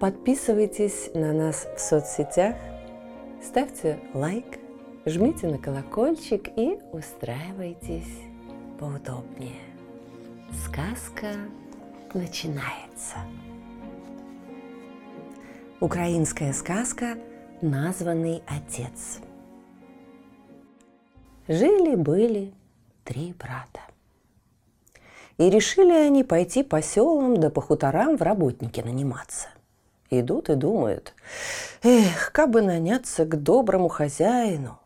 Подписывайтесь на нас в соцсетях, ставьте лайк, жмите на колокольчик и устраивайтесь поудобнее. Сказка начинается. Украинская сказка «Названный отец». Жили-были три брата. И решили они пойти по селам да по хуторам в работники наниматься. Идут и думают, эх, как бы наняться к доброму хозяину.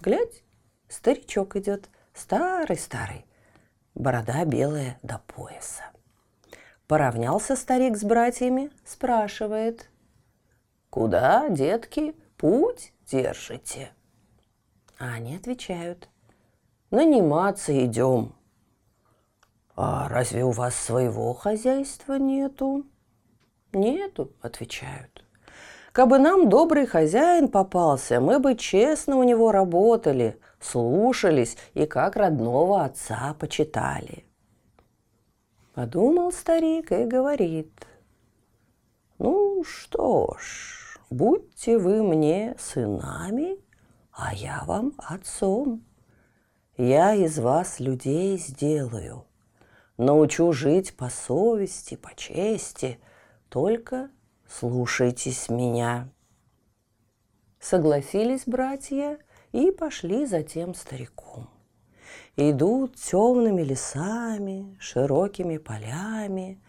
Глядь, старичок идет – Старый-старый, борода белая до пояса. Поравнялся старик с братьями, спрашивает. «Куда, детки, путь держите?» А они отвечают. «Наниматься идем». «А разве у вас своего хозяйства нету?» «Нету», — отвечают. «Кабы нам добрый хозяин попался, мы бы честно у него работали, слушались и как родного отца почитали. Подумал старик и говорит, ну что ж, будьте вы мне сынами, а я вам отцом. Я из вас людей сделаю, научу жить по совести, по чести, только слушайтесь меня. Согласились братья – и пошли за тем стариком. Идут темными лесами, широкими полями,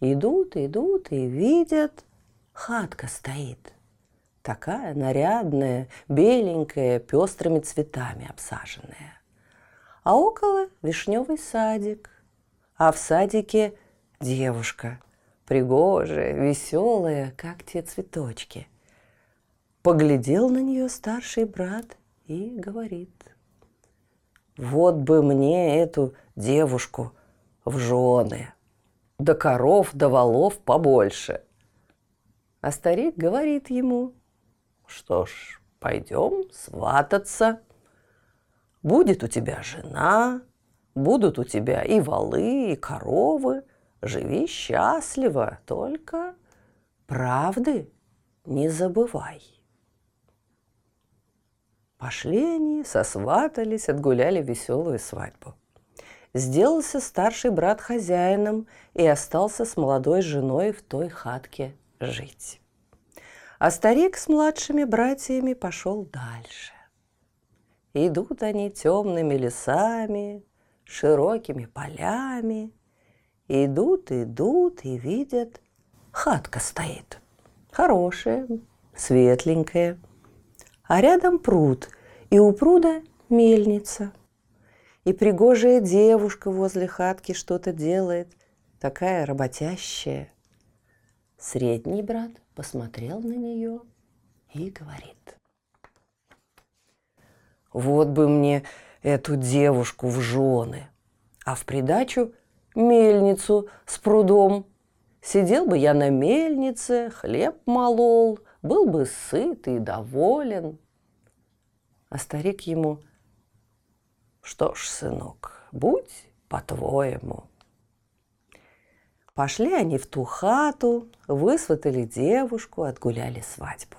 идут, идут и видят, хатка стоит. Такая нарядная, беленькая, пестрыми цветами обсаженная. А около вишневый садик, а в садике девушка, пригожая, веселая, как те цветочки. Поглядел на нее старший брат и говорит. Вот бы мне эту девушку в жены, да коров, да волов побольше. А старик говорит ему, что ж, пойдем свататься. Будет у тебя жена, будут у тебя и волы, и коровы. Живи счастливо, только правды не забывай. Пошли они, сосватались, отгуляли веселую свадьбу. Сделался старший брат хозяином и остался с молодой женой в той хатке жить. А старик с младшими братьями пошел дальше. Идут они темными лесами, широкими полями. Идут, идут и видят, хатка стоит. Хорошая, светленькая – а рядом пруд, и у пруда мельница. И пригожая девушка возле хатки что-то делает, такая работящая. Средний брат посмотрел на нее и говорит. Вот бы мне эту девушку в жены, а в придачу мельницу с прудом. Сидел бы я на мельнице, хлеб молол, был бы сыт и доволен. А старик ему, что ж, сынок, будь по-твоему. Пошли они в ту хату, высватали девушку, отгуляли свадьбу.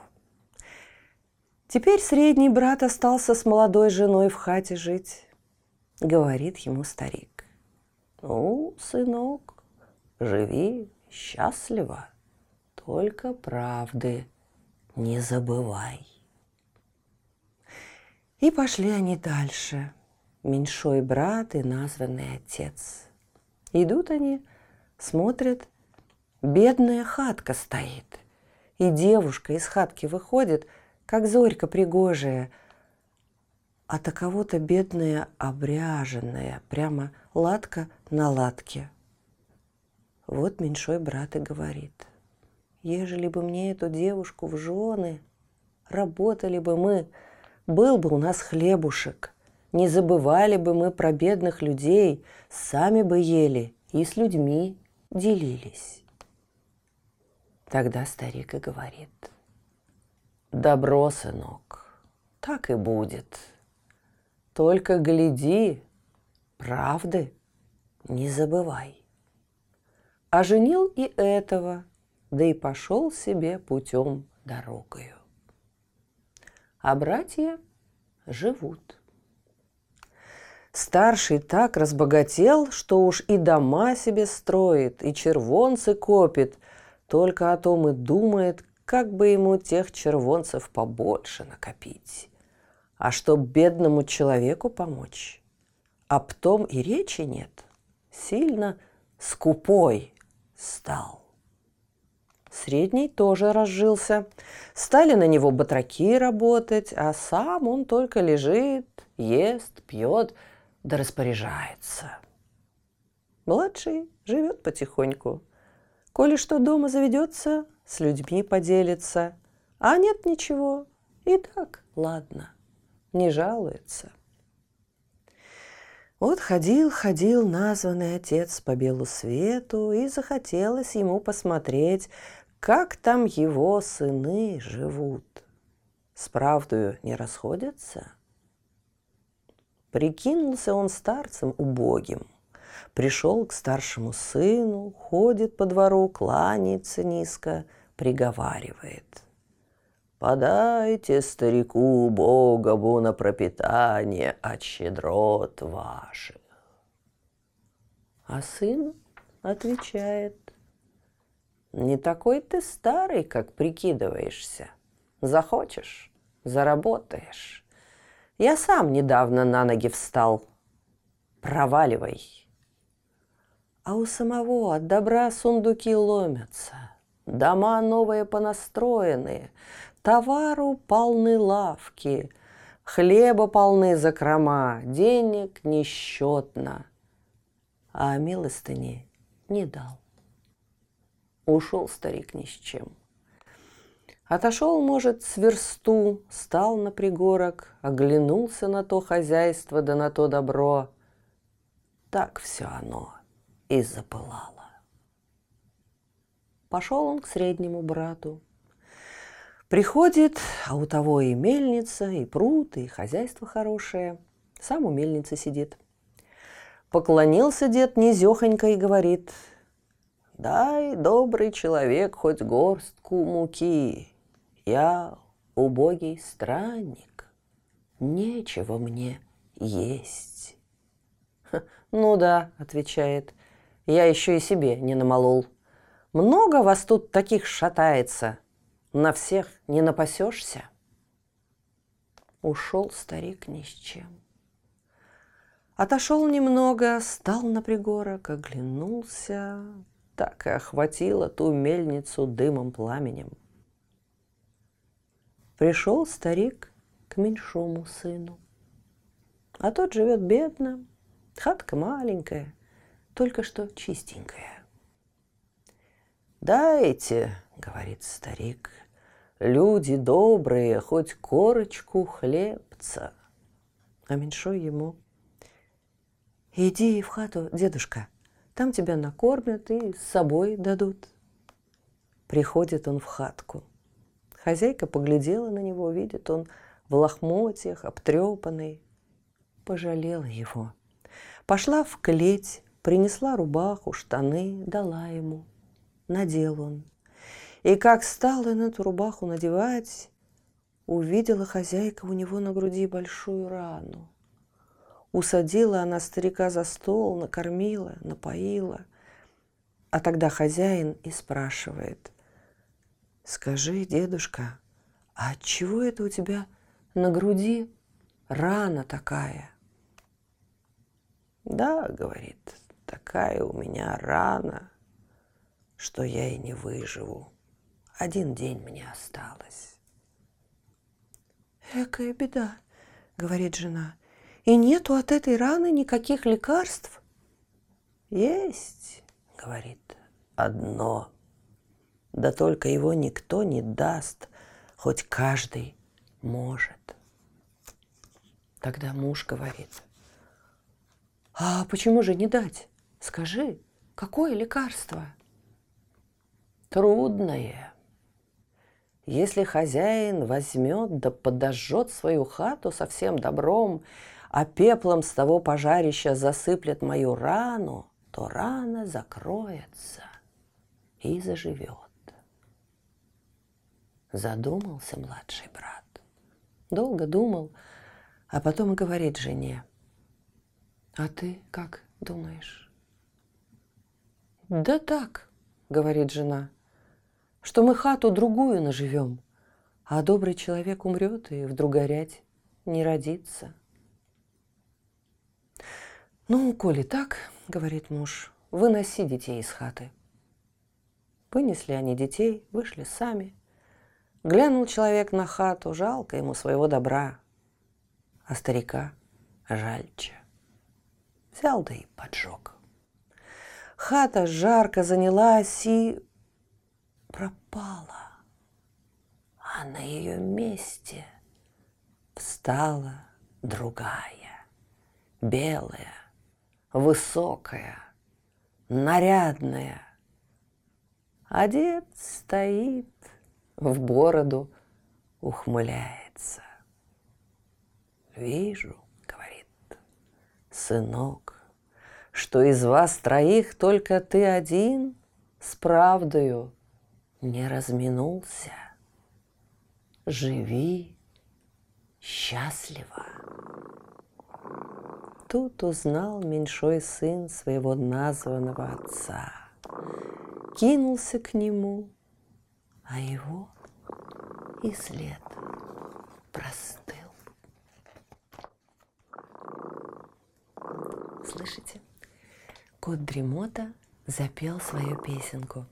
Теперь средний брат остался с молодой женой в хате жить. Говорит ему старик. Ну, сынок, живи счастливо, только правды не забывай. И пошли они дальше. Меньшой брат и названный отец. Идут они, смотрят, бедная хатка стоит. И девушка из хатки выходит, как зорька пригожая, а таково-то бедная обряженная, прямо латка на латке. Вот меньшой брат и говорит. ежели бы мне эту девушку в жены, работали бы мы, был бы у нас хлебушек, не забывали бы мы про бедных людей, сами бы ели и с людьми делились. Тогда старик и говорит, добро, сынок, так и будет. Только гляди, правды не забывай. А женил и этого, да и пошел себе путем дорогою. А братья живут. Старший так разбогател, что уж и дома себе строит, и червонцы копит, только о том и думает, как бы ему тех червонцев побольше накопить. А чтоб бедному человеку помочь, об том и речи нет. Сильно скупой стал. Средний тоже разжился. Стали на него батраки работать, а сам он только лежит, ест, пьет, да распоряжается. Младший живет потихоньку. Коли что дома заведется, с людьми поделится. А нет ничего, и так ладно, не жалуется. Вот ходил, ходил названный отец по белу свету, и захотелось ему посмотреть, как там его сыны живут. С правдою не расходятся? Прикинулся он старцем убогим. Пришел к старшему сыну, ходит по двору, кланяется низко, приговаривает. Подайте старику Богову на пропитание от щедрот ваших. А сын отвечает, не такой ты старый, как прикидываешься. Захочешь, заработаешь. Я сам недавно на ноги встал. Проваливай. А у самого от добра сундуки ломятся. Дома новые понастроенные, Товару полны лавки, хлеба полны закрома, денег несчетно. А милостыни не дал. Ушел старик ни с чем. Отошел, может, с версту, стал на пригорок, оглянулся на то хозяйство да на то добро. Так все оно и запылало. Пошел он к среднему брату, Приходит, а у того и мельница, и пруд, и хозяйство хорошее. Сам у мельницы сидит. Поклонился дед низехонько и говорит, «Дай, добрый человек, хоть горстку муки. Я убогий странник, нечего мне есть». «Ну да», — отвечает, — «я еще и себе не намолол. Много вас тут таких шатается, на всех не напасешься. Ушел старик ни с чем. Отошел немного, стал на пригорок, оглянулся, так и охватило ту мельницу дымом пламенем. Пришел старик к меньшому сыну. А тот живет бедно, хатка маленькая, только что чистенькая. «Дайте, — говорит старик, люди добрые, хоть корочку хлебца. А меньшой ему. Иди в хату, дедушка, там тебя накормят и с собой дадут. Приходит он в хатку. Хозяйка поглядела на него, видит он в лохмотьях, обтрепанный. Пожалела его. Пошла в клеть, принесла рубаху, штаны, дала ему. Надел он. И как стал он эту рубаху надевать, увидела хозяйка у него на груди большую рану. Усадила она старика за стол, накормила, напоила. А тогда хозяин и спрашивает, «Скажи, дедушка, а от чего это у тебя на груди рана такая?» «Да, — говорит, — такая у меня рана, что я и не выживу. Один день мне осталось. «Экая беда», — говорит жена. «И нету от этой раны никаких лекарств?» «Есть», — говорит, — «одно. Да только его никто не даст, хоть каждый может. Тогда муж говорит, а почему же не дать? Скажи, какое лекарство? Трудное. Если хозяин возьмет да подожжет свою хату со всем добром, а пеплом с того пожарища засыплет мою рану, то рана закроется и заживет. Задумался младший брат. Долго думал, а потом и говорит жене. А ты как думаешь? Да так, говорит жена, что мы хату другую наживем, а добрый человек умрет и вдруг горять не родится. Ну, коли так, говорит муж, выноси детей из хаты. Вынесли они детей, вышли сами. Глянул человек на хату, жалко ему своего добра, а старика жальче. Взял да и поджег. Хата жарко занялась и пропала. А на ее месте встала другая, белая, высокая, нарядная. Одет стоит, в бороду ухмыляется. Вижу, говорит, сынок, что из вас троих только ты один с правдою не разминулся. Живи счастливо. Тут узнал меньшой сын своего названного отца. Кинулся к нему, а его и след простыл. Слышите? Кот Дремота запел свою песенку.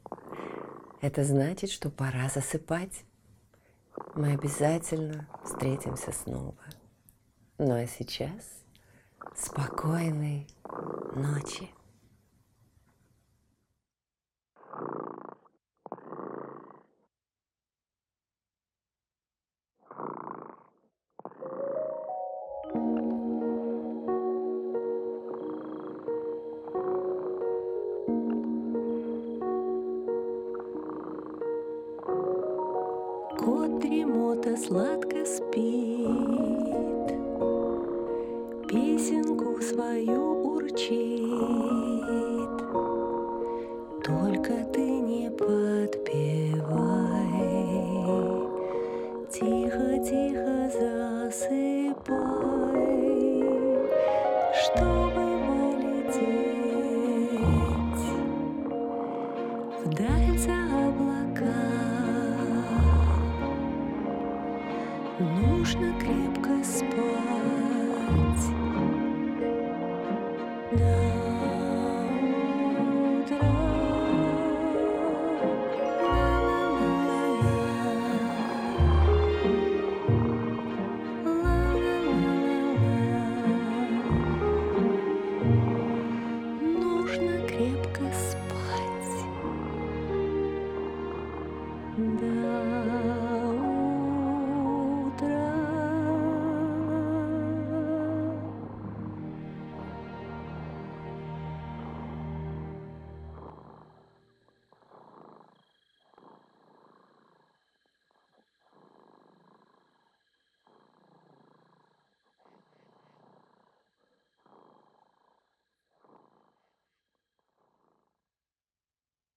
Это значит, что пора засыпать. Мы обязательно встретимся снова. Ну а сейчас спокойной ночи. Дремота сладко спит песенку свою урчит.